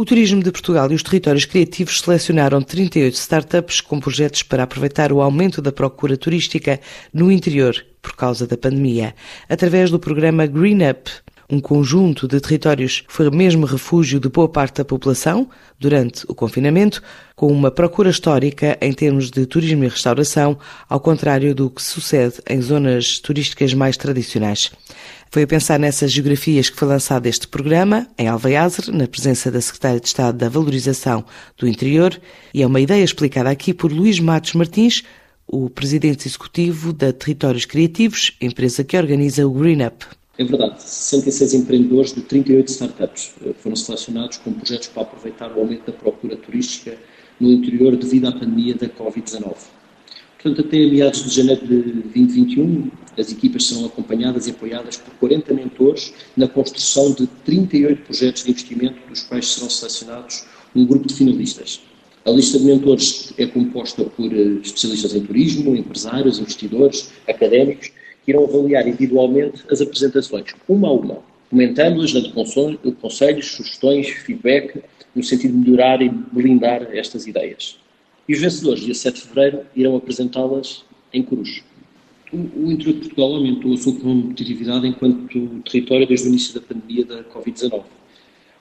O Turismo de Portugal e os territórios criativos selecionaram 38 startups com projetos para aproveitar o aumento da procura turística no interior por causa da pandemia, através do programa Green Up, um conjunto de territórios foi mesmo refúgio de boa parte da população durante o confinamento, com uma procura histórica em termos de turismo e restauração, ao contrário do que sucede em zonas turísticas mais tradicionais. Foi a pensar nessas geografias que foi lançado este programa, em Alveiazer, na presença da Secretária de Estado da Valorização do Interior, e é uma ideia explicada aqui por Luís Matos Martins, o presidente executivo da Territórios Criativos, empresa que organiza o Green Up. É verdade, 66 empreendedores de 38 startups eh, foram selecionados com projetos para aproveitar o aumento da procura turística no interior devido à pandemia da Covid-19. Portanto, até meados de janeiro de 2021, as equipas serão acompanhadas e apoiadas por 40 mentores na construção de 38 projetos de investimento, dos quais serão selecionados um grupo de finalistas. A lista de mentores é composta por eh, especialistas em turismo, empresários, investidores, académicos, irão avaliar individualmente as apresentações, uma a uma, comentando-as, dando conselhos, sugestões, feedback, no sentido de melhorar e blindar estas ideias. E os vencedores, dia 7 de fevereiro, irão apresentá-las em Cruz. O, interior de Portugal aumentou a sua competitividade enquanto território desde o início da pandemia da Covid-19,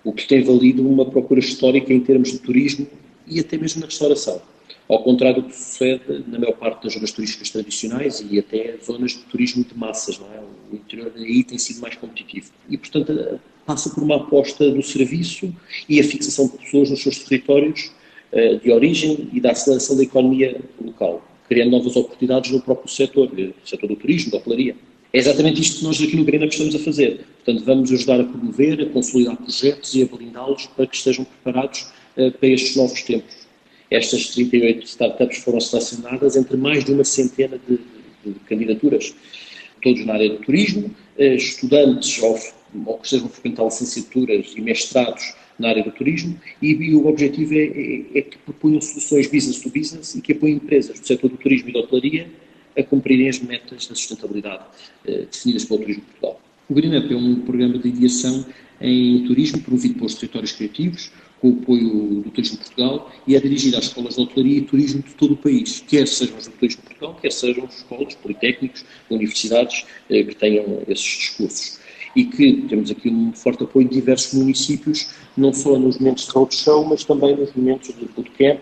o que tem valido uma procura histórica em termos de turismo e até mesmo na restauração, ao contrário do que sucede na maior parte das zonas turísticas tradicionais e até zonas de turismo de massas, não é? O interior aí tem sido mais competitivo. E, portanto, passa por uma aposta do serviço e a fixação de pessoas nos seus territórios eh, de origem e da aceleração da economia local, criando novas oportunidades no próprio setor, no setor do turismo, da hotelaria. É exatamente isto que nós aqui no Green Up estamos a fazer. Portanto, vamos ajudar a promover, a consolidar projetos e a blindá-los para que estejam preparados para estes novos tempos. Estas 38 startups foram selecionadas entre mais de uma centena de, de, candidaturas, todos na área do turismo, uh, estudantes ou, ou que estejam a frequentar licenciaturas e mestrados na área do turismo e, e o objetivo é, é, é, que proponham soluções business to business e que apoiem empresas do setor do turismo e da hotelaria a cumprirem as metas da sustentabilidade eh, definidas pelo Turismo Portugal. O Green Up é um programa de ideação em turismo promovido pelos territórios criativos, com o apoio do Turismo Portugal e é dirigido às escolas de hotelaria e turismo de todo o país, quer sejam as do Turismo Portugal, quer sejam escolas, politécnicos, universidades eh, que tenham esses discursos. E que temos aqui um forte apoio de diversos municípios, não só nos momentos de roadshow, mas também nos momentos de bootcamp,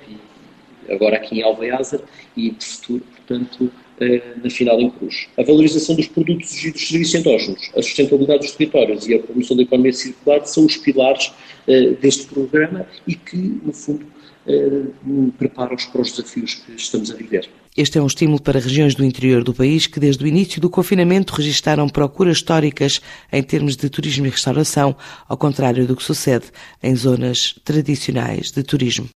agora aqui em Alveázer e de futuro, portanto, na final em Cruz. A valorização dos produtos e dos serviços endógenos, a sustentabilidade dos territórios e a promoção da economia circular são os pilares eh, deste programa e que, no fundo, eh, preparam-os para os desafios que estamos a viver. Este é um estímulo para regiões do interior do país que, desde o início do confinamento, registaram procuras históricas em termos de turismo e restauração, ao contrário do que sucede em zonas tradicionais de turismo.